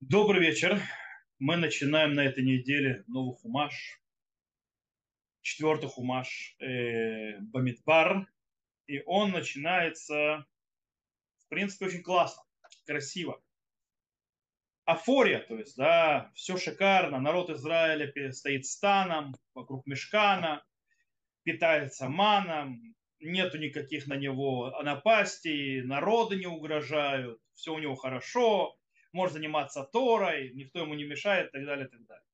Добрый вечер. Мы начинаем на этой неделе новый хумаш, четвертый хумаш э, Бамидбар. И он начинается, в принципе, очень классно, красиво. Афория, то есть, да, все шикарно. Народ Израиля стоит станом вокруг мешкана, питается маном, нету никаких на него напастей, народы не угрожают, все у него хорошо, может заниматься Торой, никто ему не мешает и так далее, и так далее.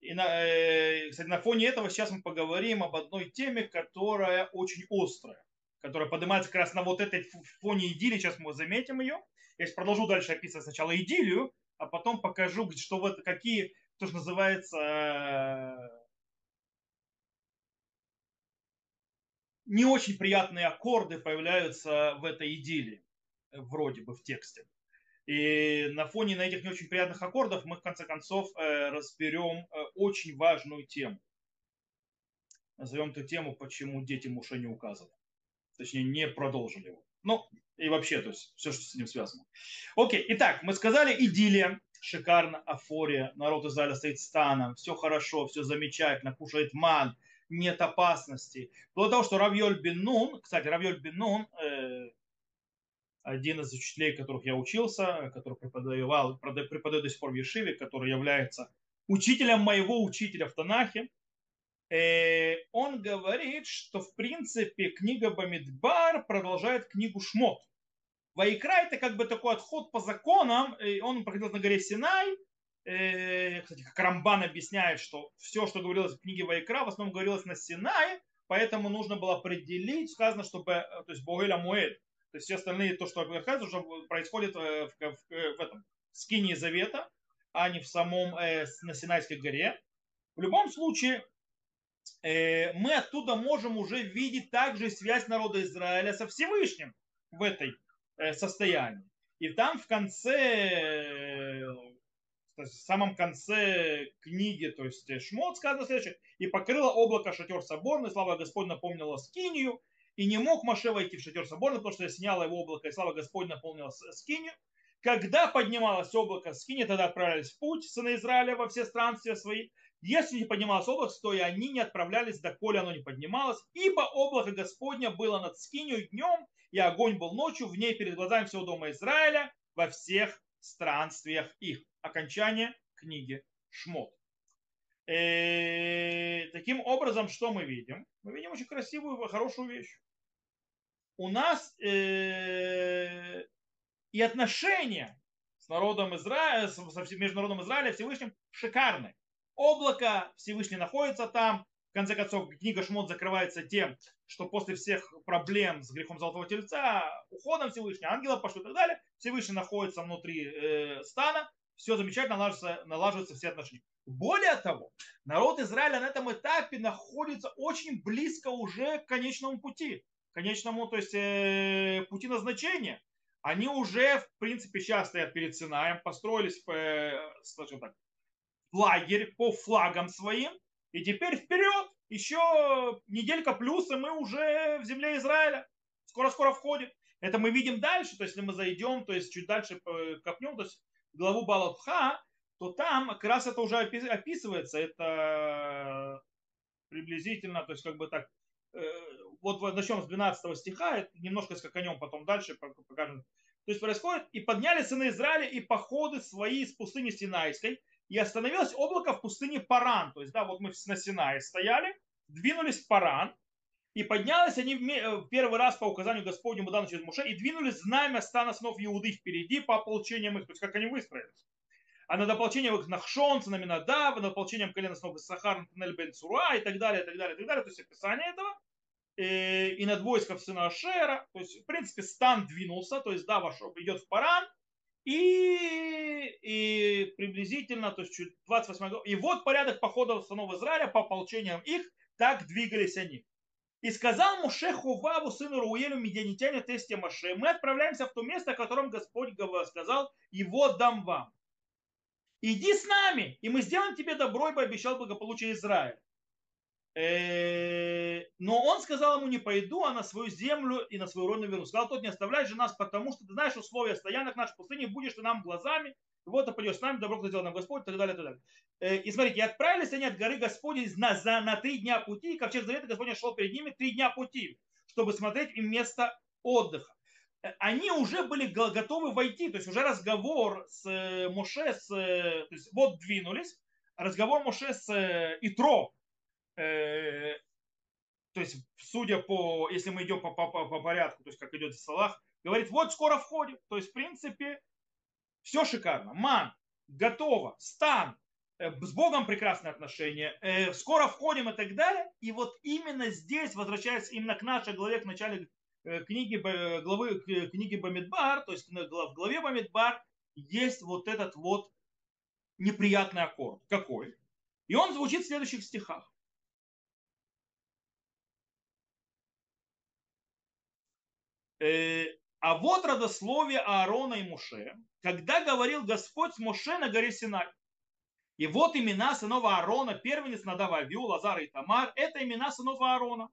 И на, э, кстати, на фоне этого сейчас мы поговорим об одной теме, которая очень острая, которая поднимается как раз на вот этой фоне идиллии, сейчас мы заметим ее. Я сейчас продолжу дальше описывать сначала идиллию, а потом покажу, что вот какие, то, что называется, не очень приятные аккорды появляются в этой идиллии, вроде бы в тексте. И на фоне на этих не очень приятных аккордов мы в конце концов э, разберем э, очень важную тему. Назовем эту тему, почему дети Муше не указаны. Точнее, не продолжили его. Ну, и вообще, то есть все, что с ним связано. Окей, итак, мы сказали идиллия, шикарно, афория, народ Израиля стоит станом, все хорошо, все замечательно, кушает ман, нет опасности. Вплоть того, что Равьоль Бен Нун, кстати, Равьоль Бен Нун, э, один из учителей, которых я учился, который преподавал, преподает до сих пор в Ешиве, который является учителем моего учителя в Танахе, э, он говорит, что в принципе книга Бамидбар продолжает книгу Шмот. Вайкра это как бы такой отход по законам, он проходил на горе Синай, кстати, как Рамбан объясняет, что все, что говорилось в книге Вайкра, в основном говорилось на Синае, поэтому нужно было определить, сказано, чтобы, э, то есть Богеля Муэль, то есть все остальные, то, что уже происходит в, в, в, в этом скине Завета, а не в самом э, на Синайской горе. В любом случае, э, мы оттуда можем уже видеть также связь народа Израиля со Всевышним в этой э, состоянии. И там в конце, э, в самом конце книги, то есть Шмот сказано следующее, и покрыло облако шатер соборный, слава Господь напомнила Скинию, и не мог Маше войти в шатер соборный, потому что сняло его облако, и слава Господь наполнила скинию. Когда поднималось облако скини, тогда отправлялись в путь сыны Израиля во все странствия свои. Если не поднималось облако, то и они не отправлялись, доколе оно не поднималось, ибо облако Господня было над скинью днем, и огонь был ночью в ней перед глазами всего дома Израиля во всех странствиях их. Окончание книги Шмот. И, э, таким образом, что мы видим? Мы видим очень красивую, хорошую вещь у нас э, и отношения с народом Израиля, с, между народом Израиля и Всевышним шикарны. Облако Всевышний находится там. В конце концов, книга Шмот закрывается тем, что после всех проблем с грехом Золотого Тельца, уходом Всевышнего, ангела пошло и так далее, Всевышний находится внутри э, стана, все замечательно, налаживаются, налаживаются все отношения. Более того, народ Израиля на этом этапе находится очень близко уже к конечному пути конечному, то есть э, пути назначения, они уже, в принципе, сейчас стоят перед Синаем, построились, э, скажем так, лагерь по флагам своим, и теперь вперед, еще неделька плюс, и мы уже в земле Израиля, скоро-скоро входим. Это мы видим дальше, то есть если мы зайдем, то есть чуть дальше э, копнем, то есть главу Балатха, то там как раз это уже описывается, это приблизительно, то есть как бы так, э, вот начнем с 12 стиха, немножко скаканем потом дальше, покажем. То есть происходит, и подняли сыны Израиля и походы свои из пустыни Синайской, и остановилось облако в пустыне Паран. То есть, да, вот мы на Синае стояли, двинулись в Паран, и поднялись они э, в первый раз по указанию Господнему данному через Муше, и двинулись знамя стана снов Иуды впереди по ополчениям их, то есть как они выстроились. А над ополчением их Нахшон, Цинаминадав, над ополчением колена снов Сахар, Натанель Бен Цура и так далее, и так далее, и так далее. То есть описание этого – Э, и над войском сына Ашера. То есть, в принципе, стан двинулся, то есть, да, вошел, идет в Паран, и, и приблизительно, то есть чуть 28 год. И вот порядок походов сынов Израиля по ополчениям их, так двигались они. И сказал Муше Хуваву, сыну Руелю, медианитяне, тесте Маше, мы отправляемся в то место, о котором Господь сказал, его дам вам. Иди с нами, и мы сделаем тебе добро, и пообещал благополучие Израиля. Э, но он сказал ему, не пойду, а на свою землю и на свою родину вернусь. Сказал, тот не оставляй же нас, потому что ты знаешь условия стоянок нашей пустыни, будешь ты нам глазами, вот ты пойдешь с нами, добро сделал нам Господь, и так далее, и так далее. Э, и смотрите, и отправились они от горы Господи на, за, на три дня пути, и ковчег завета Господня шел перед ними три дня пути, чтобы смотреть им место отдыха. Э, они уже были готовы войти, то есть уже разговор с Моше, с, то есть вот двинулись, разговор Моше с Итро, Э, то есть, судя по, если мы идем по, по, по порядку, то есть, как идет Салах, говорит, вот скоро входим. То есть, в принципе, все шикарно. Ман, готово, стан, э, с Богом прекрасные отношения, э, скоро входим и так далее. И вот именно здесь, возвращаясь именно к нашей главе, к начале книги, главы книги Бамидбар, то есть в главе Бамидбар есть вот этот вот неприятный аккорд. Какой? И он звучит в следующих стихах. Э, а вот родословие Аарона и Муше, когда говорил Господь с Муше на горе Синай. И вот имена сынов Аарона, первенец Надава Авиу, Лазар и Тамар, это имена сынов Аарона,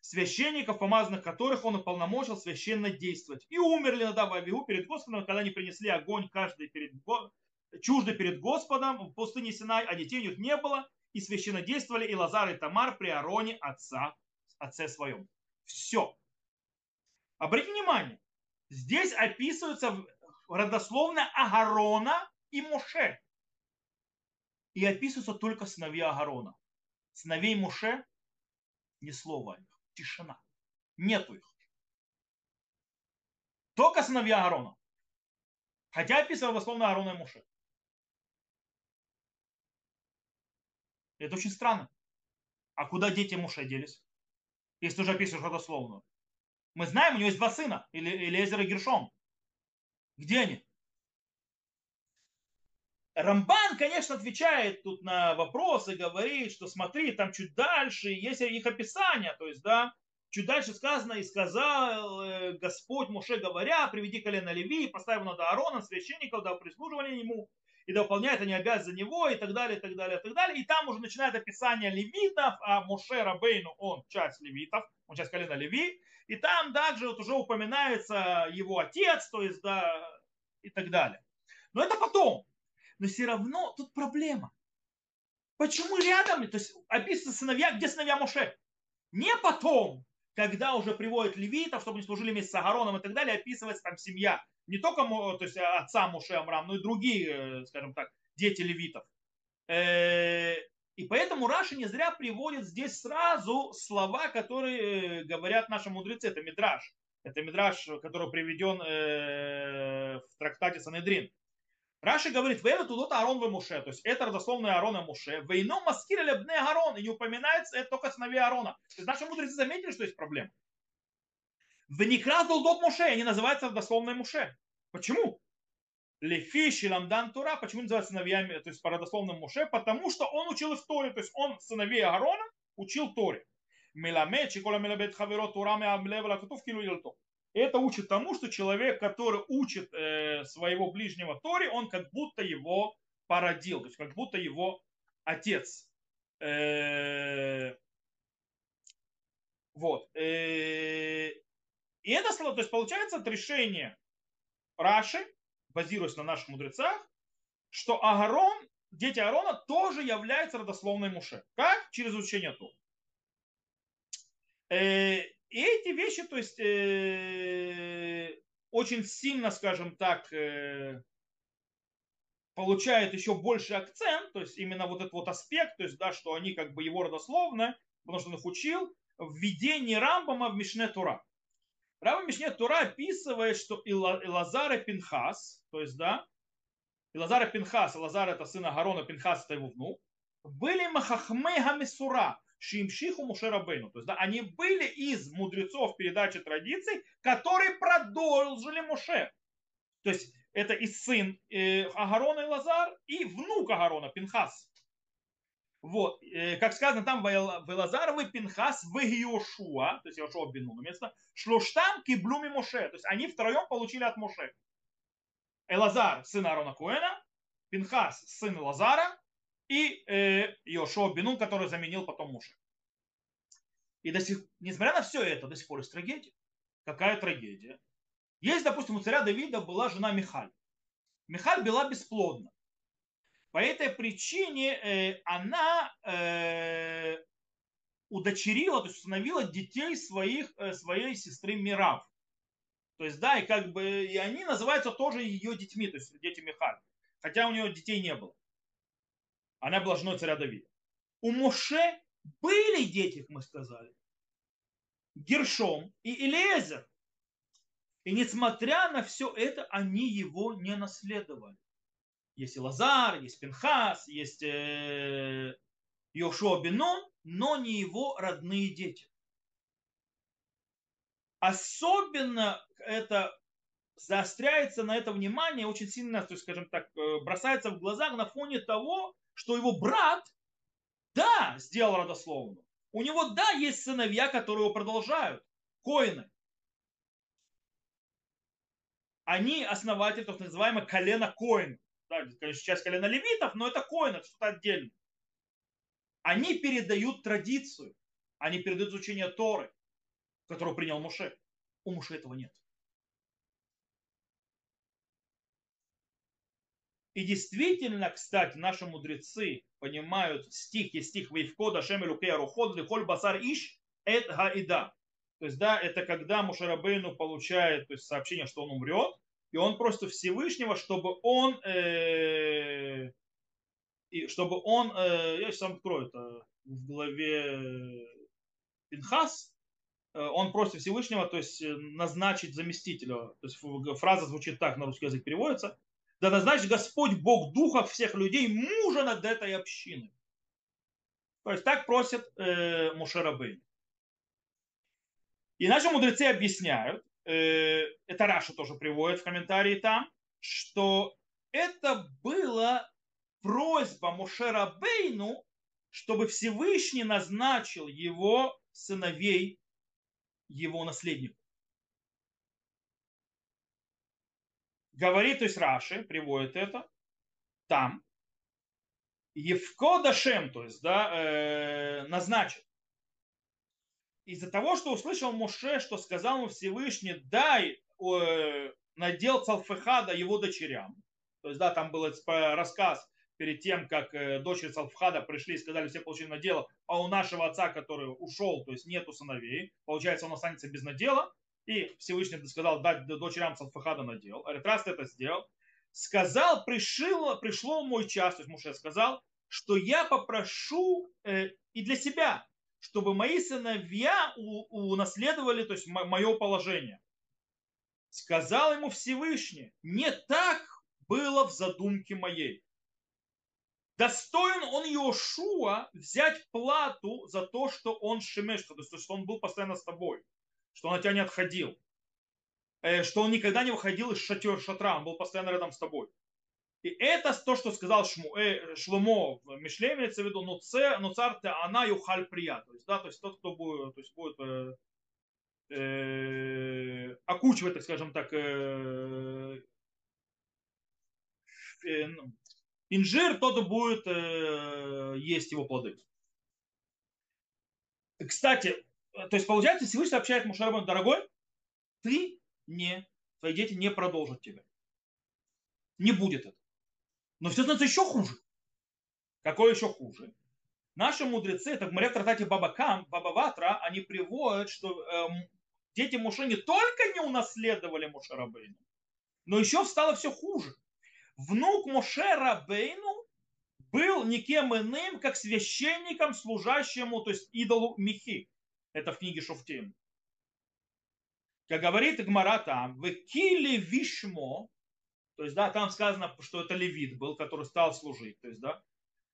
священников, помазанных которых он уполномочил священно действовать. И умерли Надав Авиу перед Господом, когда они принесли огонь каждый перед, чуждый перед Господом в пустыне Синай, а детей у них не было, и священно действовали и Лазар и Тамар при Аароне отца, отце своем. Все. Обратите внимание, здесь описываются родословно Агарона и Моше. И описываются только сыновья Агарона. Сыновей Моше ни слова о них. Тишина. Нету их. Только сыновья Аарона. Хотя описано дословно Аарона и Моше. Это очень странно. А куда дети Моше делись? Если уже описываешь родословную. Мы знаем, у него есть два сына, или Элезер и Гершом. Где они? Рамбан, конечно, отвечает тут на вопросы, говорит, что смотри, там чуть дальше есть их описание, то есть, да, чуть дальше сказано, и сказал э, Господь Муше говоря, приведи колено Леви, поставь его над Аароном, священников, да прислуживали ему, и да выполняет они обязанности за него, и так далее, и так далее, и так далее. И там уже начинает описание левитов, а Муше Рабейну, он часть левитов, он часть колена Леви, и там также вот уже упоминается его отец, то есть, да, и так далее. Но это потом. Но все равно тут проблема. Почему рядом, то есть описаны сыновья, где сыновья Моше? Не потом, когда уже приводят левитов, чтобы они служили вместе с Агароном и так далее, описывается там семья. Не только то есть, отца Моше Амрам, но и другие, э, скажем так, дети левитов. И поэтому Раши не зря приводит здесь сразу слова, которые э, говорят наши мудрецы. Это Мидраш. Это Мидраш, который приведен э, в трактате Санедрин. Раши говорит, «Вэвэ тудот Аарон в Муше», то есть это родословное Аарона Муше, «Вейно маскир лебне Аарон», и не упоминается это только сыновей Аарона. То есть наши мудрецы заметили, что есть проблема. «Веникра тулдот Муше», они называются родословные Муше. Почему? Лефи Шиламдан Тура, почему называется сыновьями, то есть по родословному Муше, потому что он учил их Торе, то есть он сыновей Аарона учил Торе. Меламед, Чикола Мелабет Хаверо Тура Меамлевала Кутув Килу Это учит тому, что человек, который учит э, своего ближнего Торе, он как будто его породил, то есть как будто его отец. Э, вот. Э, и это, то есть получается от решения Раши, базируясь на наших мудрецах, что Агарон, дети Аарона тоже являются родословной Муше. Как? Через учение Ту. Э, и эти вещи, то есть, э, очень сильно, скажем так, э, получают еще больше акцент, то есть именно вот этот вот аспект, то есть, да, что они как бы его родословно, потому что он их учил, в введении Рамбама в Мишне Тура. Рава Мишне Тура описывает, что Илазар и Пинхас, то есть, да, Илазар и Пинхас, Илазар это сын Агарона, Пинхас это его внук, были Махахме Хамисура, Шимшиху Мушерабейну. То есть, да, они были из мудрецов передачи традиций, которые продолжили Муше. То есть, это и сын э, Агарона и Лазар, и внук Агарона, Пинхас. Вот, э, как сказано там, Велазаровы Пинхас в Иошуа, то есть Иошуа Бенуна место, Шлуштам Киблуми Моше, то есть они втроем получили от Моше. Элазар, сын Арона Коэна, Пинхас, сын Лазара, и э, Йошуа Бенун, который заменил потом Муше. И до сих, несмотря на все это, до сих пор есть трагедия. Какая трагедия? Есть, допустим, у царя Давида была жена Михаль. Михаль была бесплодна. По этой причине э, она э, удочерила, то есть установила детей своих, э, своей сестры Мирав. То есть, да, и как бы, и они называются тоже ее детьми, то есть дети Михаль. Хотя у нее детей не было. Она была женой царя Давида. У Моше были дети, как мы сказали. Гершом и Илезер. И несмотря на все это, они его не наследовали. Есть Лазар, есть Пинхас, есть э, Йошуа Бенон, но не его родные дети. Особенно это заостряется на это внимание очень сильно, то есть, скажем так, э, бросается в глаза на фоне того, что его брат, да, сделал родословную. У него, да, есть сыновья, которые его продолжают, коины. Они основатели, так называемое колено коин. Да, конечно, часть колена левитов, но это коин, это что-то отдельное. Они передают традицию, они передают изучение Торы, которую принял Муше. У Муше этого нет. И действительно, кстати, наши мудрецы понимают стих, есть стих Вейвкода Шемелю Кеаруход, Лихоль Басар Иш, Эт Гаида. То есть, да, это когда Мушарабейну получает то есть, сообщение, что он умрет, и он просит Всевышнего, чтобы он, э, и чтобы он, э, я сейчас сам открою это в главе Пинхас, э, он просит Всевышнего, то есть назначить заместителя. То есть фраза звучит так, на русский язык переводится – да назначит Господь Бог духов всех людей мужа над этой общиной. То есть так просит э, Мушерабейн. И наши мудрецы объясняют, э, это Раша тоже приводит в комментарии там, что это была просьба Мушерабейну, чтобы Всевышний назначил его сыновей его наследником. говорит, то есть Раши приводит это, там, Евко Дашем, то есть, да, э, назначит. Из-за того, что услышал Моше, что сказал ему Всевышний, дай э, надел Цалфехада его дочерям. То есть, да, там был рассказ перед тем, как э, дочери Цалфхада пришли и сказали, все получили надела, а у нашего отца, который ушел, то есть нету сыновей, получается, он останется без надела. И Всевышний сказал дать дочерям Салфахада надел. Говорит, раз ты это сделал, сказал, пришло, пришло мой час, то есть Муше сказал, что я попрошу э, и для себя, чтобы мои сыновья унаследовали, то есть мое положение. Сказал ему Всевышний, не так было в задумке моей. Достоин он Иошуа взять плату за то, что он шемеш, то есть что он был постоянно с тобой что он от тебя не отходил, э, что он никогда не выходил из шатер, шатра, он был постоянно рядом с тобой. И это то, что сказал Шму, э, Шломо в Мишле, имеется в виду, но, це, но царь она юхаль прия. То есть, да, то есть тот, кто будет, то есть будет э, э, окучивать, так скажем так, э, э, ну, инжир, тот будет э, есть его плоды. Кстати, то есть получается, Всевышний сообщает Мушарабану, дорогой, ты не, твои дети не продолжат тебя. Не будет это. Но все становится еще хуже. Какое еще хуже? Наши мудрецы, это в море Тратате Бабакам, Бабаватра, они приводят, что э, дети Муше не только не унаследовали Муше Рабейну, но еще стало все хуже. Внук Муше Рабейну был никем иным, как священником, служащему, то есть идолу Михи. Это в книге Шуфтим. Как говорит Гмара там, в Киле Вишмо, то есть, да, там сказано, что это левит был, который стал служить. То есть, да,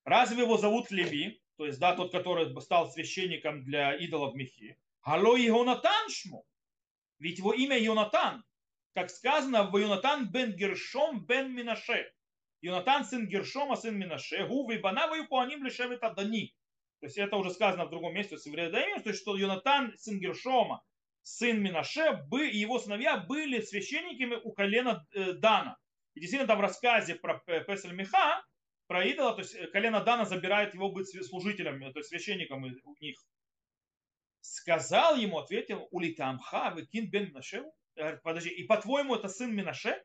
разве его зовут Леви, то есть, да, тот, который стал священником для идолов Михи. Алло Йонатан Шмо. Ведь его имя Йонатан. Как сказано, в Йонатан бен Гершом бен Минаше. Йонатан сын Гершома, сын Минаше. Гувы банавы пуаним лишевит Дани. То есть это уже сказано в другом месте в Севредаим, то есть что Йонатан, сын Гершома, сын Минаше, и его сыновья были священниками у колена э, Дана. И действительно там в рассказе про Песель Миха, про идола, то есть колено Дана забирает его быть служителем, то есть священником у них. Сказал ему, ответил, улитамха, выкин бен Минаше. Подожди, и по-твоему это сын Минаше?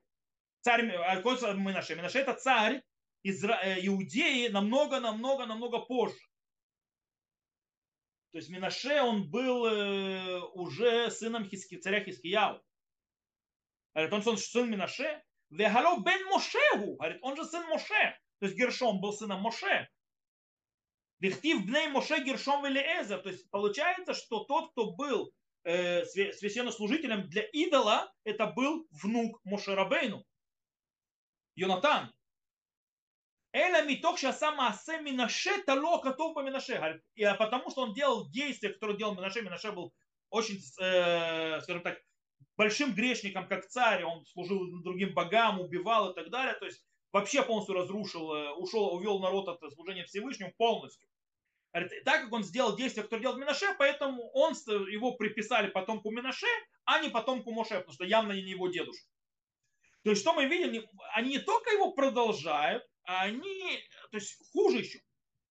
Царь, а Минаше? Минаше это царь Изра... Иудеи намного, намного, намного позже. То есть Минаше, он был э, уже сыном Хиски, царя Хискияу. Он сын Минаше. Вехало бен Мошеху. Говорит, он же сын Моше. То есть Гершом был сыном Моше. Вихтив бней Моше Гершом Элиэзер. То есть получается, что тот, кто был э, священнослужителем для идола, это был внук Моше Рабейну. Йонатан. Эля миток шаса маасе минаше тало котов по минаше. Потому что он делал действия, которые делал Минаше. Минаше был очень, э, скажем так, большим грешником, как царь. Он служил другим богам, убивал и так далее. То есть вообще полностью разрушил, э, ушел, увел народ от служения Всевышнему полностью. Так как он сделал действия, которые делал Минаше, поэтому он, его приписали потомку Минаше, а не потомку Моше, потому что явно не его дедушка. То есть что мы видим, они не только его продолжают, они, то есть хуже еще.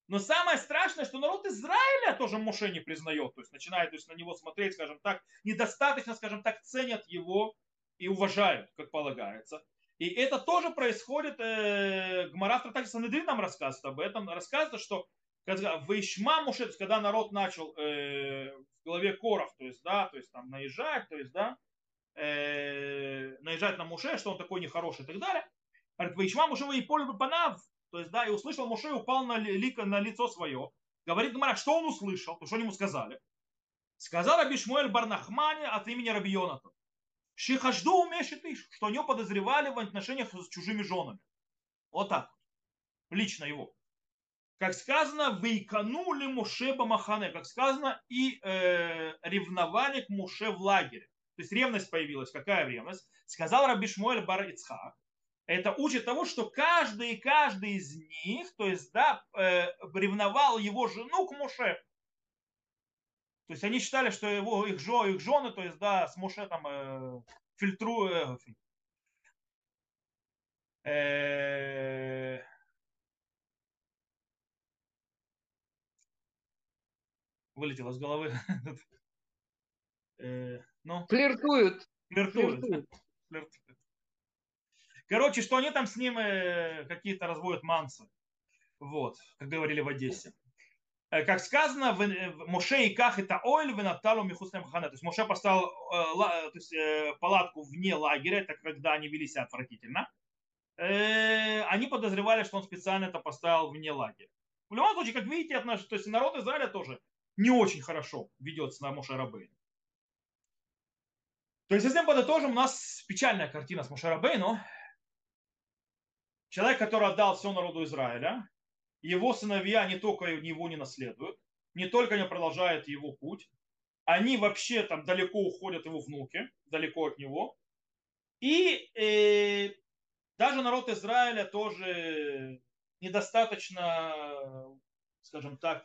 Но самое страшное, что народ Израиля тоже Моше не признает, то есть начинает то есть, на него смотреть, скажем так, недостаточно, скажем так, ценят его и уважают, как полагается. И это тоже происходит, э, Гмара в Трактате нам рассказывает об этом, рассказывает, что когда в Ишма Муше, то есть когда народ начал э, в голове Коров, то есть, да, то есть там наезжать, то есть, да, э, наезжать на Муше, что он такой нехороший и так далее, Говорит, Ваишма Муше и поле панав. То есть, да, и услышал Муше, упал на, лико, на лицо свое. Говорит Гмара, что он услышал, то что ему сказали. Сказал Раби Шмуэль Барнахмане от имени Раби Йоната. Шихажду умешит иш, что него подозревали в отношениях с чужими женами. Вот так. Лично его. Как сказано, вейканули Муше Бамахане, как сказано, и э, ревновали к Муше в лагере. То есть ревность появилась. Какая ревность? Сказал Раби Шмуэль Бар Ицхак, это учит того, что каждый и каждый из них, то есть, да, э, ревновал его жену к Моше. То есть они считали, что его, их, жо, их жены, то есть, да, с Моше там э, фильтруют. Э, вылетело с головы. э, ну, флиртуют. Флиртуют. Флиртуют. Короче, что они там с ним э, какие-то разводят мансы. Вот, как говорили в Одессе. Э, как сказано, в, э, в Моше и Ках это Ойль в Наталу Михуслем Хане. То есть Моше поставил то есть, палатку вне лагеря, это когда они вели себя отвратительно. Они подозревали, что он специально это поставил вне лагеря. В любом случае, как видите, то есть народ Израиля тоже не очень хорошо ведется на Моше Рабейну. То есть, если мы подытожим, у нас печальная картина с Моше Рабейну, Человек, который отдал все народу Израиля, его сыновья не только его не наследуют, не только не продолжают его путь, они вообще там далеко уходят его внуки, далеко от него. И э, даже народ Израиля тоже недостаточно, скажем так,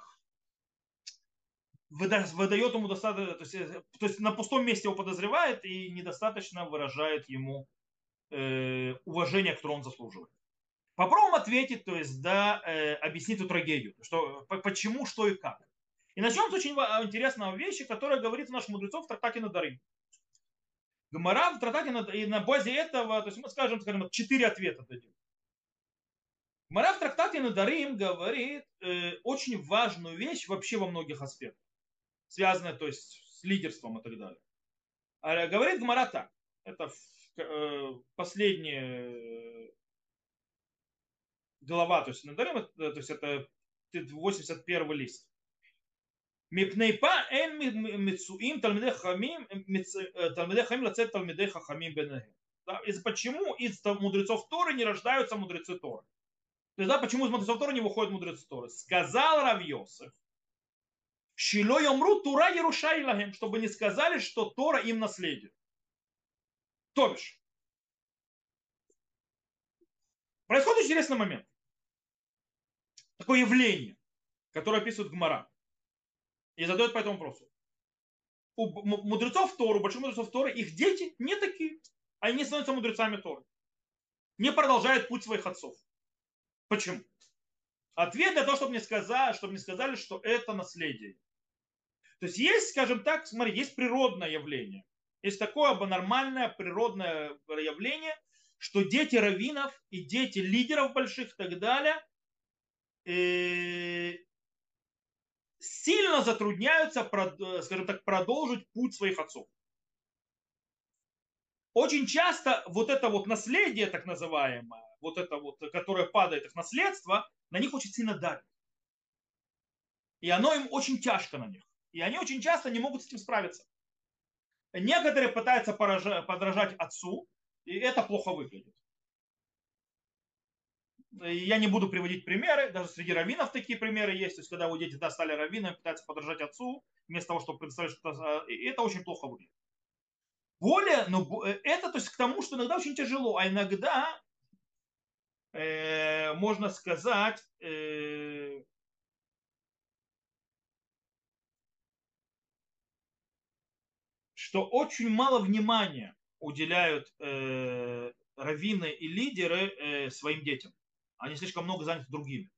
выдает ему достаточно, то есть, то есть на пустом месте его подозревает и недостаточно выражает ему э, уважение, которое он заслуживает. Попробуем ответить, то есть, да, э, объяснить эту трагедию, что, почему, что и как. И начнем с очень интересной вещи, которая говорит у наших мудрецов в трактате Надарим. Гмара в трактате и на базе этого, то есть мы скажем, скажем, четыре ответа дадим. Гмара в трактате Надарим говорит э, очень важную вещь вообще во многих аспектах, связанная, то есть, с лидерством и так далее. А, говорит Гмара так, это э, последнее глава, то есть надарим, то есть это 81 лист. Мипнейпа эн мецуим талмидей хамим, э, талмидей хамим лацет талмидей хахамим бенэгэм. Почему из мудрецов Торы не рождаются мудрецы Торы? Тогда почему из мудрецов Торы не выходят мудрецы Торы? Сказал Равьосов, Шило умру Тура Ярушайлахем, чтобы не сказали, что Тора им наследие. То бишь, происходит интересный момент такое явление, которое описывает Гмара. И задает по этому вопросу. У мудрецов Тору, больших мудрецов Торы, их дети не такие. Они не становятся мудрецами Торы. Не продолжают путь своих отцов. Почему? Ответ для того, чтобы мне сказали, чтобы мне сказали, что это наследие. То есть есть, скажем так, смотри, есть природное явление. Есть такое нормальное природное явление, что дети раввинов и дети лидеров больших и так далее сильно затрудняются, скажем так, продолжить путь своих отцов. Очень часто вот это вот наследие, так называемое, вот это вот, которое падает их наследство, на них очень сильно давит. И оно им очень тяжко на них. И они очень часто не могут с этим справиться. Некоторые пытаются подражать отцу, и это плохо выглядит. Я не буду приводить примеры, даже среди раввинов такие примеры есть. То есть, когда у дети да, стали раввинами, пытаются подражать отцу, вместо того, чтобы представить, что это, это очень плохо выглядит. Более, но э, это то есть к тому, что иногда очень тяжело, а иногда э, можно сказать, э, что очень мало внимания уделяют э, раввины и лидеры э, своим детям. Они слишком много заняты другими.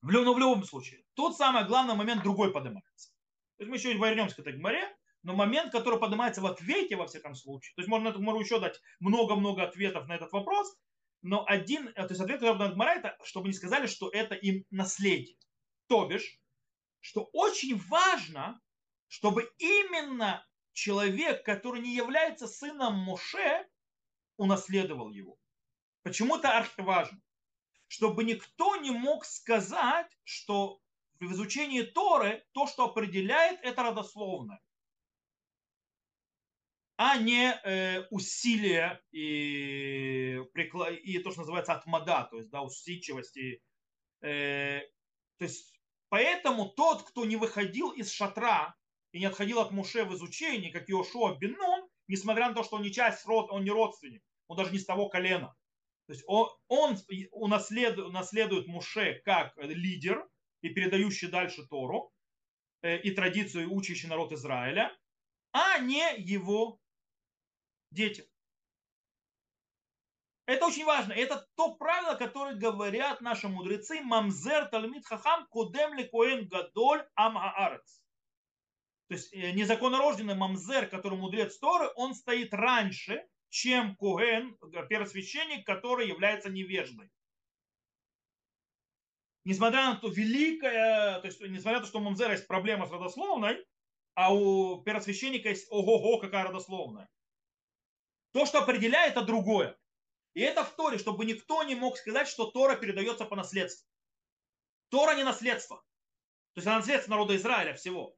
В, но в любом случае, тот самый главный момент другой поднимается. То есть мы еще вернемся к этой гморе, но момент, который поднимается в ответе, во всяком случае, то есть можно эту гмору еще дать много-много ответов на этот вопрос, но один, то есть ответ, который Гмара, это, чтобы не сказали, что это им наследие. То бишь, что очень важно, чтобы именно человек, который не является сыном Моше, унаследовал его. Почему это архиважно? Чтобы никто не мог сказать, что в изучении Торы то, что определяет, это родословное, а не э, усилие и, и то, что называется отмада, то есть да, усидчивости. Э, то есть поэтому тот, кто не выходил из шатра и не отходил от Муше в изучении, как Иошуа Бенун, несмотря на то, что он не часть род, он не родственник, он даже не с того колена. То есть он, он унаследует, унаследует Муше как лидер и передающий дальше Тору э, и традицию, учащий народ Израиля, а не его дети. Это очень важно. Это то правило, которое говорят наши мудрецы. Мамзер талмит хахам кудем ли коэн гадоль ам аарец. То есть э, незаконнорожденный мамзер, который мудрец Торы, он стоит раньше, чем Куэн, первосвященник, который является невеждой. Несмотря на то великое, то есть несмотря на то, что у Мамзера есть проблема с родословной, а у первосвященника есть ого-го, какая родословная. То, что определяет, это другое. И это в Торе, чтобы никто не мог сказать, что Тора передается по наследству. Тора не наследство. То есть это наследство народа Израиля всего.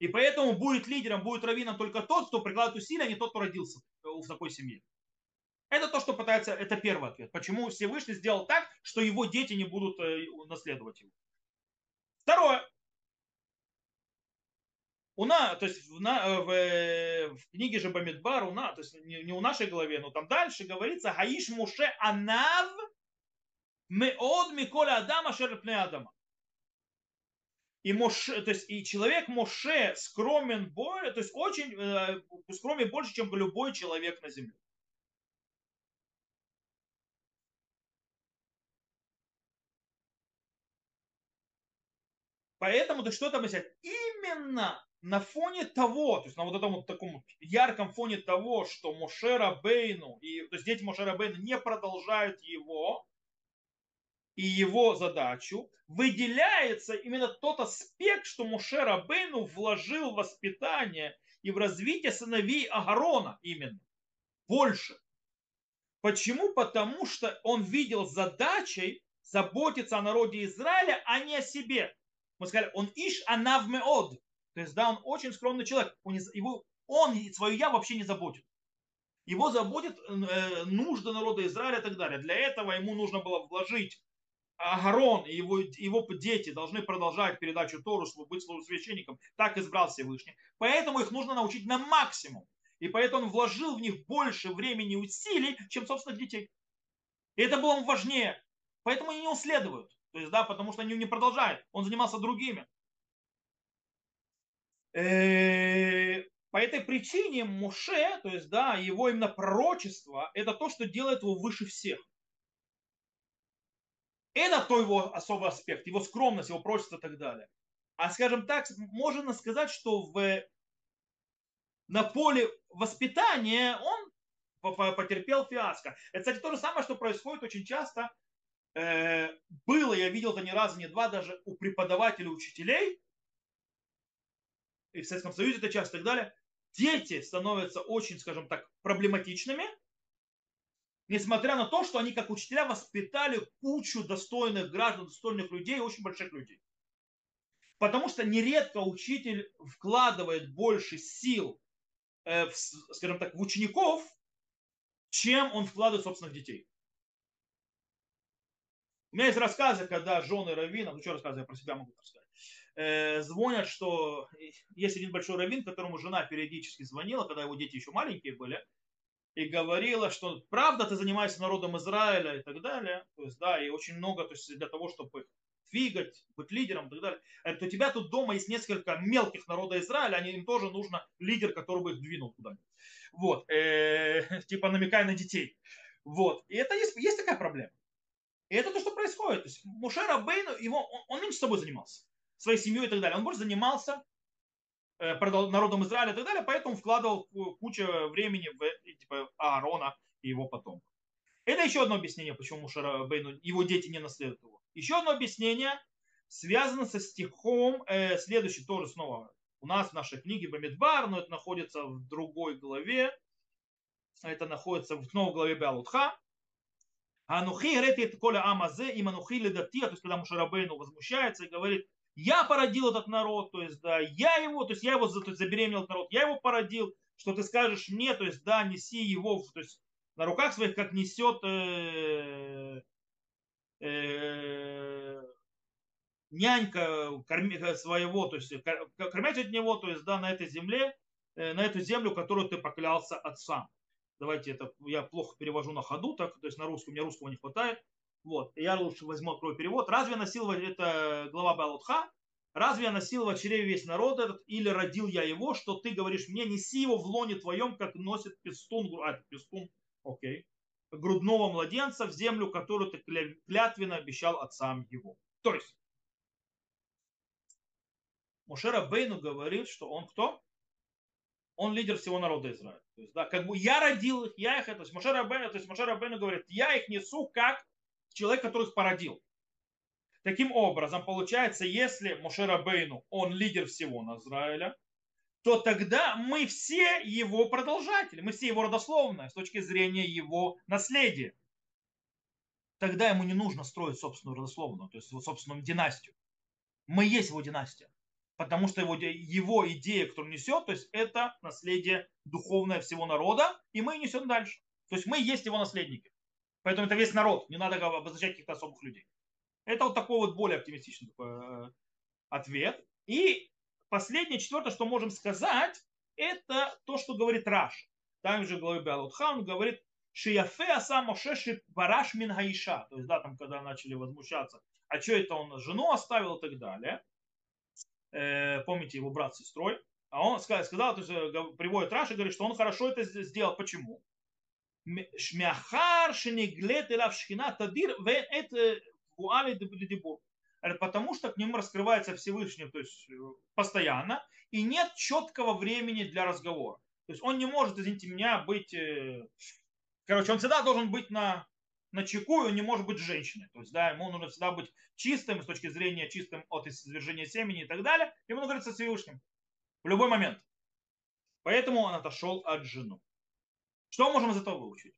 И поэтому будет лидером, будет раввином только тот, кто прикладывает усилия, а не тот, кто родился в такой семье. Это то, что пытается, это первый ответ. Почему Всевышний сделал так, что его дети не будут э, наследовать его. Второе. У нас, то есть в, на, в, э, в книге же Бамидбар, у нас, то есть не, не у нашей голове, но там дальше говорится, Гаиш Муше Анав Меод Миколя Адама Шерпне Адама. И, Моше, то есть, и человек Моше скромен, более, то есть очень э, скромен больше, чем любой человек на земле. Поэтому, то что там взять? Именно на фоне того, то есть на вот этом вот таком ярком фоне того, что Мошера Бейну, и, то есть дети Мошера Бейну не продолжают его и его задачу, выделяется именно тот аспект, что Мошера Бейну вложил в воспитание и в развитие сыновей Агарона именно. Больше. Почему? Потому что он видел задачей заботиться о народе Израиля, а не о себе. Мы сказали, он иш анавмеод, то есть, да, он очень скромный человек. Он, его, он свое я вообще не заботит. Его заботит э, нужды народа Израиля и так далее. Для этого ему нужно было вложить Агарон и его, его дети должны продолжать передачу Тору, быть священником. Так избрал Всевышний. Поэтому их нужно научить на максимум. И поэтому он вложил в них больше времени и усилий, чем собственных детей. И это было важнее. Поэтому они не уследуют. То есть, да, потому что они не продолжают. Он занимался другими. Э, по этой причине Муше, то есть, да, его именно пророчество, это то, что делает его выше всех. Это то его особый аспект, его скромность, его прочество и так далее. А скажем так, можно сказать, что в, на поле воспитания он потерпел фиаско. Это, кстати, то же самое, что происходит очень часто. Э, было, я видел это ни разу, ни два, даже у преподавателей, учителей, и в Советском Союзе это часто и так далее, дети становятся очень, скажем так, проблематичными, несмотря на то, что они как учителя воспитали кучу достойных граждан, достойных людей, очень больших людей. Потому что нередко учитель вкладывает больше сил, э, в, скажем так, в учеников, чем он вкладывает в собственных детей. У меня есть рассказы, когда жены раввинов, ну что рассказы, я про себя могу рассказать, э, звонят, что есть один большой раввин, которому жена периодически звонила, когда его дети еще маленькие были, и говорила, что правда ты занимаешься народом Израиля и так далее, то есть, да, и очень много, то есть, для того, чтобы их двигать, быть лидером и так далее. Это у тебя тут дома есть несколько мелких народа Израиля, они, им тоже нужно лидер, который бы их двинул куда-нибудь. Вот, э, типа намекая на детей. Вот, и это есть, есть такая проблема. И это то, что происходит. То есть Мушера Бейну, его, он, он меньше собой занимался, своей семьей и так далее. Он больше занимался э, народом Израиля и так далее, поэтому вкладывал кучу времени в типа, Аарона и его потомков. Это еще одно объяснение, почему Мушера Бейну, его дети не наследуют его. Еще одно объяснение связано со стихом, э, следующий тоже снова у нас в нашей книге Бамидбар, но это находится в другой главе. Это находится в новой главе Беалутха. Анухи грети это коля амазе, им анухи ледатия, то есть когда Мушарабейну возмущается и говорит, я породил этот народ, то есть да, я его, то есть я его есть, забеременел народ, я его породил, что ты скажешь мне, то есть да, неси его, то есть на руках своих, как несет э, э, нянька корми, своего, то есть кормить от него, то есть да, на этой земле, э, на эту землю, которую ты поклялся отцам давайте это, я плохо перевожу на ходу, так, то есть на русском, мне русского не хватает. Вот, я лучше возьму, открою перевод. Разве носил, это глава Балутха, разве я носил в чреве весь народ этот, или родил я его, что ты говоришь мне, неси его в лоне твоем, как носит пестун, а, пестун, окей, грудного младенца в землю, которую ты клятвенно обещал отцам его. То есть, Мушера Бейну говорит, что он кто? он лидер всего народа Израиля. То есть, да, как бы я родил их, я их, то есть Моше Рабену, то есть Моше Рабену говорит, я их несу как человек, который их породил. Таким образом, получается, если Моше Рабейну, он лидер всего Израиля, то тогда мы все его продолжатели, мы все его родословные с точки зрения его наследия. Тогда ему не нужно строить собственную родословную, то есть его собственную династию. Мы есть его династия потому что его, его идея, которую несет, то есть это наследие духовное всего народа, и мы несем дальше. То есть мы есть его наследники. Поэтому это весь народ, не надо обозначать каких-то особых людей. Это вот такой вот более оптимистичный такой, э, ответ. И последнее, четвертое, что можем сказать, это то, что говорит Раш. Там же в главе Беалутха он говорит, Шияфе аса Моше бараш мин хаиша. То есть, да, там, когда начали возмущаться, а что это он жену оставил и так далее э, помните его брат с сестрой, а он сказал, то есть, э, приводит Раши, говорит, что он хорошо это сделал. Почему? Шенеглет элав шхина тадир вен это гуали дебур. Потому что к нему раскрывается Всевышний, то есть э, постоянно, и нет четкого времени для разговора. То есть он не может, извините меня, быть... Э, короче, он всегда должен быть на на чеку, и он не может быть женщиной. То есть, да, ему нужно всегда быть чистым с точки зрения чистым от извержения семени и так далее. Ему нужно говорить со Всевышним в любой момент. Поэтому он отошел от жены. Что мы можем из этого выучить?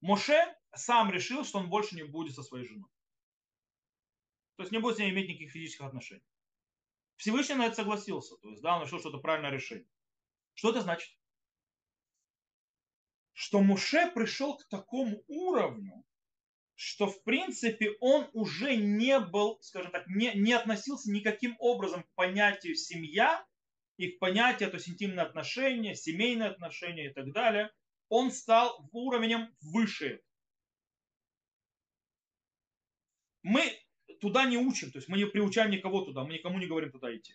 Моше сам решил, что он больше не будет со своей женой. То есть не будет с ней иметь никаких физических отношений. Всевышний на это согласился. То есть, да, он решил, что это правильное решение. Что это значит? что Муше пришел к такому уровню, что в принципе он уже не был, скажем так, не, не относился никаким образом к понятию семья и к понятию, то есть интимные отношения, семейные отношения и так далее. Он стал уровнем выше. Мы туда не учим, то есть мы не приучаем никого туда, мы никому не говорим туда идти.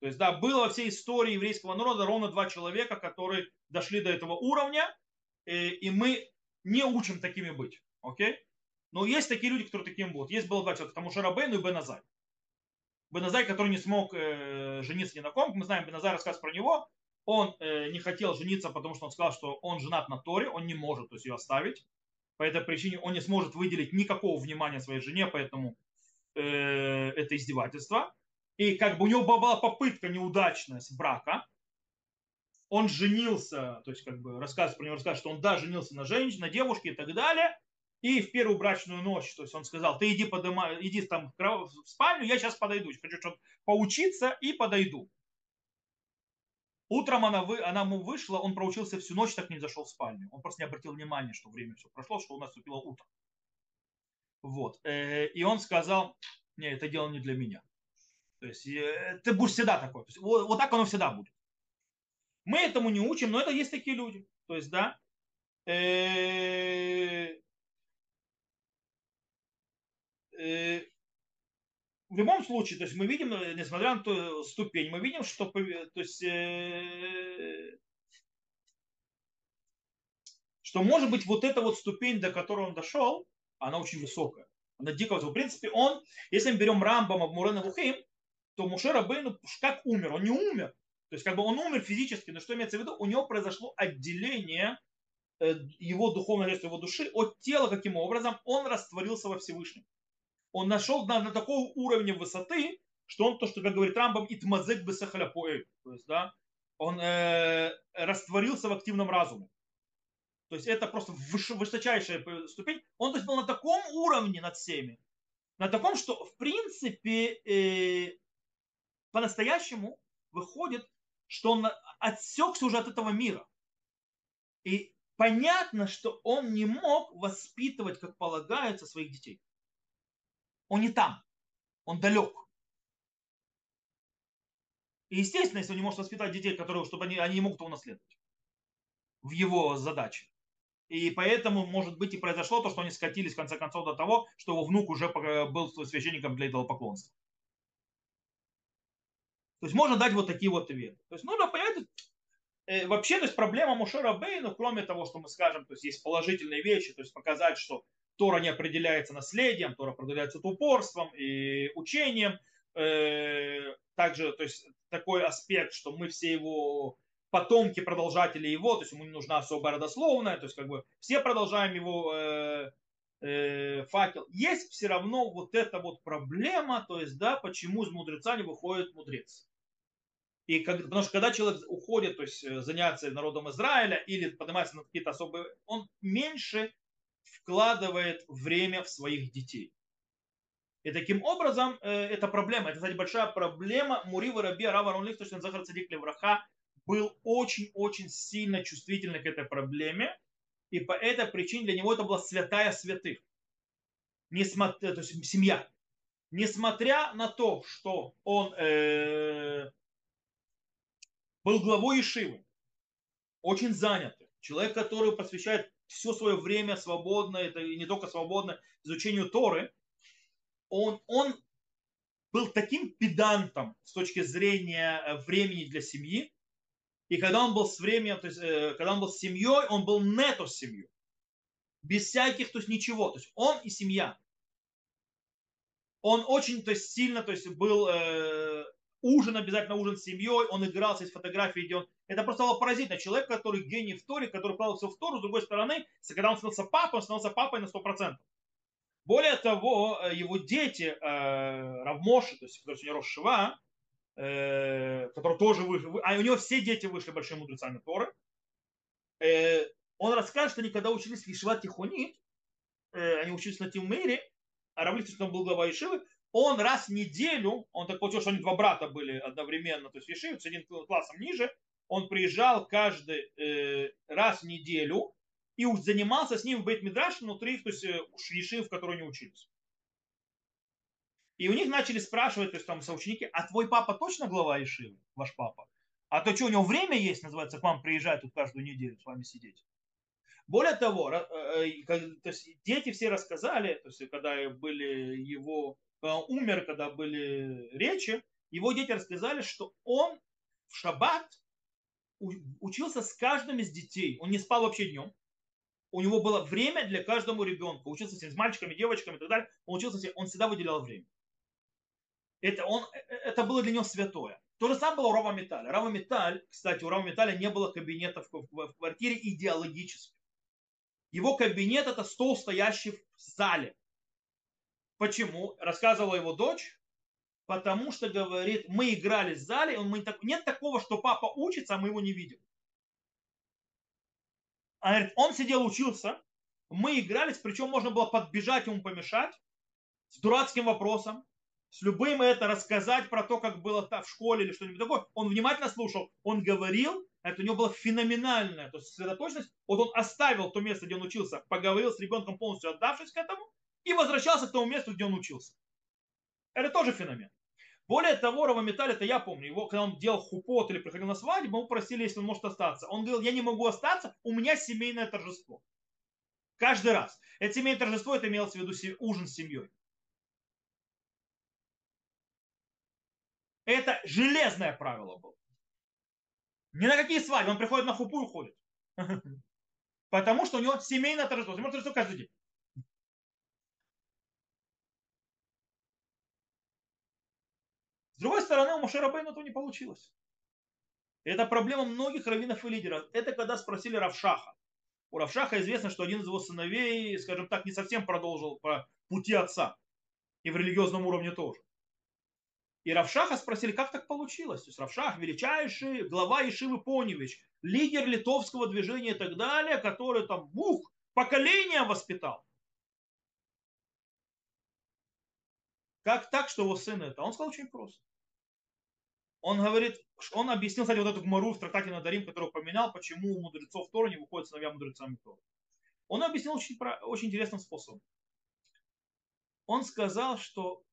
То есть, да, было во всей истории еврейского народа ровно два человека, которые дошли до этого уровня, Э, и мы не учим такими быть. Окей? Но есть такие люди, которые таким будут. Есть было два человека, это Мушарабейну и Беназай. Беназай, который не смог э, жениться ни на ком. Мы знаем, Беназай рассказ про него. Он э, не хотел жениться, потому что он сказал, что он женат на Торе, он не может то есть, ее оставить. По этой причине он не сможет выделить никакого внимания своей жене, поэтому э, это издевательство. И как бы у него была попытка неудачная с брака. Он женился, то есть как бы рассказ про него рассказ, что он да, женился на женщине, на девушке и так далее. И в первую брачную ночь, то есть он сказал, ты иди, подыма, иди там в спальню, я сейчас подойду. Хочу что поучиться и подойду. Утром она, вы, она ему вышла, он проучился всю ночь, так не зашел в спальню. Он просто не обратил внимания, что время все прошло, что у нас наступило утро. Вот. Э, и он сказал, не, это дело не для меня. То есть э, ты будешь всегда такой. вот, вот так оно всегда будет. Мы этому не учим, но это есть такие люди. То есть, да, э, в любом случае, то есть мы видим, э, несмотря на ту ступень, мы видим, что то есть, э, что может быть вот эта вот ступень, до которой он дошел, она очень высокая. Она дико высокая. В принципе, он, если мы берем Рамбама в Мурена Вухим, то Мушера Бейну как умер? Он не умер. То есть как бы он умер физически, но что имеется в виду? У него произошло отделение его духовной его души от тела, каким образом он растворился во Всевышнем он нашел на, на такого уровня высоты, что он то, что, как говорит Рамбам, итмазек бесахаляпоэль. То есть, да, он э, растворился в активном разуме. То есть это просто высочайшая ступень. Он то есть, был на таком уровне над всеми, на таком, что в принципе э, по-настоящему выходит, что он отсекся уже от этого мира. И понятно, что он не мог воспитывать, как полагается, своих детей. Он не там. Он далек. И естественно, если он не может воспитать детей, которые, чтобы они, они не могут его наследовать в его задаче. И поэтому, может быть, и произошло то, что они скатились в конце концов до того, что его внук уже был священником для идолопоклонства. То есть можно дать вот такие вот ответы. То есть нужно понять, э, вообще, то есть проблема Мушера Бейну, кроме того, что мы скажем, то есть есть положительные вещи, то есть показать, что Тора не определяется наследием, Тора определяется упорством и учением. Э, также то есть, такой аспект, что мы все его потомки, продолжатели его, то есть ему не нужна особая родословная, то есть как бы все продолжаем его э, э, факел. Есть все равно вот эта вот проблема, то есть, да, почему из мудреца не выходит мудрец. И как, потому что когда человек уходит, то есть э, заняться народом Израиля или поднимается на какие-то особые, он меньше вкладывает время в своих детей. И таким образом, э, это проблема, это, кстати, большая проблема. Мурива Раби Рава Рунлих, то, что Захар Цадик Левраха, был очень-очень сильно чувствительный к этой проблеме. И по этой причине для него это была святая святых. Несмотря, э, то есть семья. Несмотря на то, что он э, был главой Ишивы, очень занятый, человек, который посвящает все свое время свободно, это не только свободно, изучению Торы, он, он был таким педантом с точки зрения э, времени для семьи. И когда он был с временем, то есть, э, когда он был с семьей, он был нето с семьей. Без всяких, то есть ничего. То есть он и семья. Он очень то есть, сильно то есть, был э, ужин, обязательно ужин с семьей, он игрался, есть фотографии, где он... Это просто было поразительно. Человек, который гений в Торе, который вкладывался в Тору, с другой стороны, когда он становился папой, он становился папой на 100%. Более того, э, его дети, э, Равмоши, то есть, который сегодня Рошива, э, который тоже вышли, а у него все дети вышли большими мудрецами Торы, э, он расскажет, что они когда учились в Ишива Тихонит, они учились на Тилмейре, а Равлик, он был глава Ишивы, он раз в неделю, он так получилось, что они два брата были одновременно, то есть Ешивы, с одним классом ниже, он приезжал каждый э, раз в неделю и занимался с ним в Бейт-Мидраш внутри, то есть э, Ешив, в которой они учились. И у них начали спрашивать, то есть там соученики, а твой папа точно глава Ешивы, ваш папа? А то что, у него время есть, называется, к вам приезжать тут каждую неделю с вами сидеть? Более того, э, э, то есть дети все рассказали, то есть когда были его умер, когда были речи, его дети рассказали, что он в шаббат учился с каждым из детей. Он не спал вообще днем. у него было время для каждому ребенка. Учился с мальчиками, девочками и так далее. Он учился, он всегда выделял время. Это, он, э, э, это было для него святое. То же самое было у Рава Металя. Рава Металь, кстати, у Рава Металя не было кабинета в, в квартире идеологически. Его кабинет это стол, стоящий в зале. Почему? Рассказывала его дочь. Потому что, говорит, мы играли в зале, мы так, нет такого, что папа учится, а мы его не видим. А говорит, он сидел, учился, мы игрались, причем можно было подбежать ему помешать с дурацким вопросом, с любым это рассказать про то, как было в школе или что-нибудь такое. Он внимательно слушал, он говорил, это у него была феноменальная то есть сосредоточенность. Вот он оставил то место, где он учился, поговорил с ребенком полностью отдавшись к этому и возвращался к тому месту, где он учился. Это тоже феномен. Более того, Раваметаль, это я помню, его, когда он делал хупот или приходил на свадьбу, мы просили, если он может остаться. Он говорил, я не могу остаться, у меня семейное торжество. Каждый раз. Это семейное торжество, это имелось в виду ужин с семьей. Это железное правило было. Ни на какие свадьбы. Он приходит на хупу и уходит. Потому что у него семейное торжество. Семейное торжество каждый день. Другой стороны, у Мушера Бейна этого не получилось. это проблема многих раввинов и лидеров. Это когда спросили Равшаха. У Равшаха известно, что один из его сыновей, скажем так, не совсем продолжил по пути отца. И в религиозном уровне тоже. И Равшаха спросили, как так получилось. То есть Равшах величайший глава Ишивы Поневич, лидер литовского движения и так далее, который там, бух, поколение воспитал. Как так, что его сын это? Он сказал очень просто он говорит, он объяснил, кстати, вот эту гмару в трактате Надарим, который упоминал, почему у мудрецов Тора не выходят сыновья мудрецами Тора. Он объяснил очень, очень интересным способом. Он сказал, что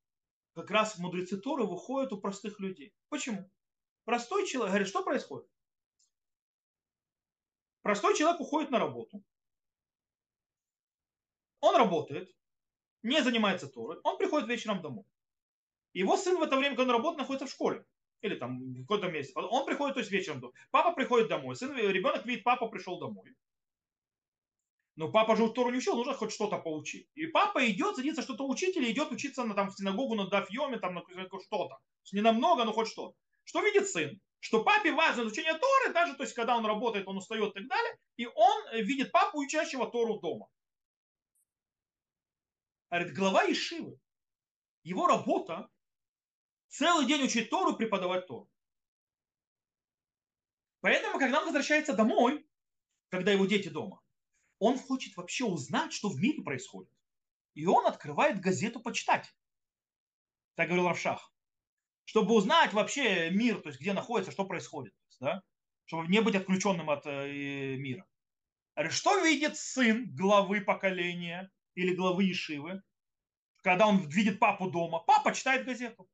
как раз мудрецы Торы выходят у простых людей. Почему? Простой человек, говорит, что происходит? Простой человек уходит на работу. Он работает, не занимается Торой, он приходит вечером домой. Его сын в это время, когда он работает, находится в школе или там в каком-то месте. Он приходит, то есть вечером, папа приходит домой, сын, ребенок видит, папа пришел домой. Но папа же Тору не учил, нужно хоть что-то поучить. И папа идет, садится что-то учить или идет учиться на, там, в синагогу на Дафьеме, там на что-то. Не намного, но хоть что-то. Что видит сын? Что папе важно изучение Торы, даже то есть когда он работает, он устает и так далее, и он видит папу, учащего Тору дома. Говорит, глава Ишивы, его работа целый день учить Тору, преподавать Тору. Поэтому, когда он возвращается домой, когда его дети дома, он хочет вообще узнать, что в мире происходит. И он открывает газету почитать. Так говорил Равшах. Чтобы узнать вообще мир, то есть где находится, что происходит. Да? Чтобы не быть отключенным от э, мира. Что видит сын главы поколения или главы Ишивы, когда он видит папу дома? Папа читает газету.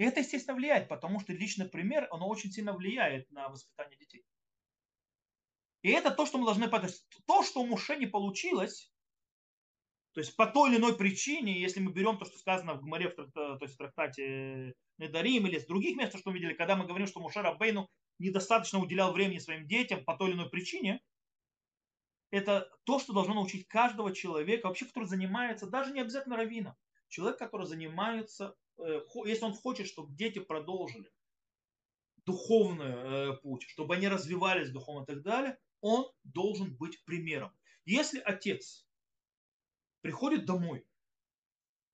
И это, естественно, влияет, потому что личный пример, оно очень сильно влияет на воспитание детей. И это то, что мы должны понять. То, что у Муше не получилось, то есть по той или иной причине, если мы берем то, что сказано в Гмаре, в, то есть в трактате Недарим или с других мест, что мы видели, когда мы говорим, что Муше Рабейну недостаточно уделял времени своим детям по той или иной причине, это то, что должно научить каждого человека, вообще, который занимается, даже не обязательно раввином, человек, который занимается Э, если он хочет, чтобы дети продолжили духовный э, путь, чтобы они развивались духовно и так далее, он должен быть примером. Если отец приходит домой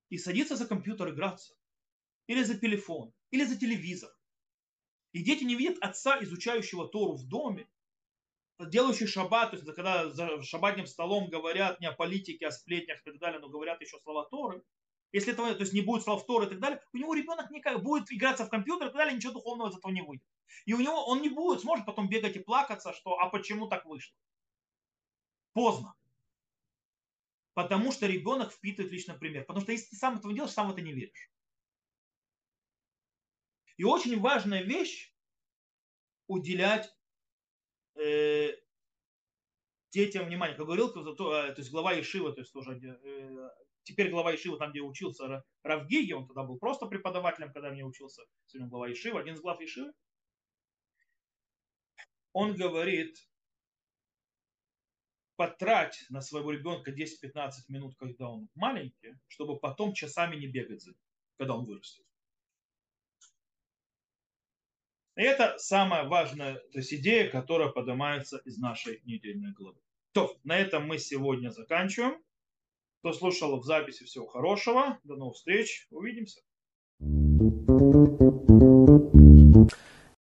и садится за компьютер играться, или за телефон, или за телевизор, и дети не видят отца, изучающего Тору в доме, делающий шаббат, то есть когда за шаббатным столом говорят не о политике, о сплетнях и так далее, но говорят еще слова Торы, если этого, то есть не будет слов Торы и так далее, у него ребенок никак будет играться в компьютер и так далее, ничего духовного из этого не выйдет. И у него он не будет, сможет потом бегать и плакаться, что а почему так вышло. Поздно. Потому что ребенок впитывает личный пример. Потому что если ты сам этого делаешь, сам в это не веришь. И очень важная вещь уделять э, детям внимание. Как говорил, то, то есть глава Ишива, то есть тоже э, теперь глава Ишива, там, где учился Равгиги, он тогда был просто преподавателем, когда мне учился, сегодня глава Ишива, один из глав Ишивы, он говорит, потрать на своего ребенка 10-15 минут, когда он маленький, чтобы потом часами не бегать за ним, когда он вырастет. И это самая важная то есть идея, которая поднимается из нашей недельной главы. То, на этом мы сегодня заканчиваем. Кто слушал в записи, всего хорошего. До новых встреч. Увидимся.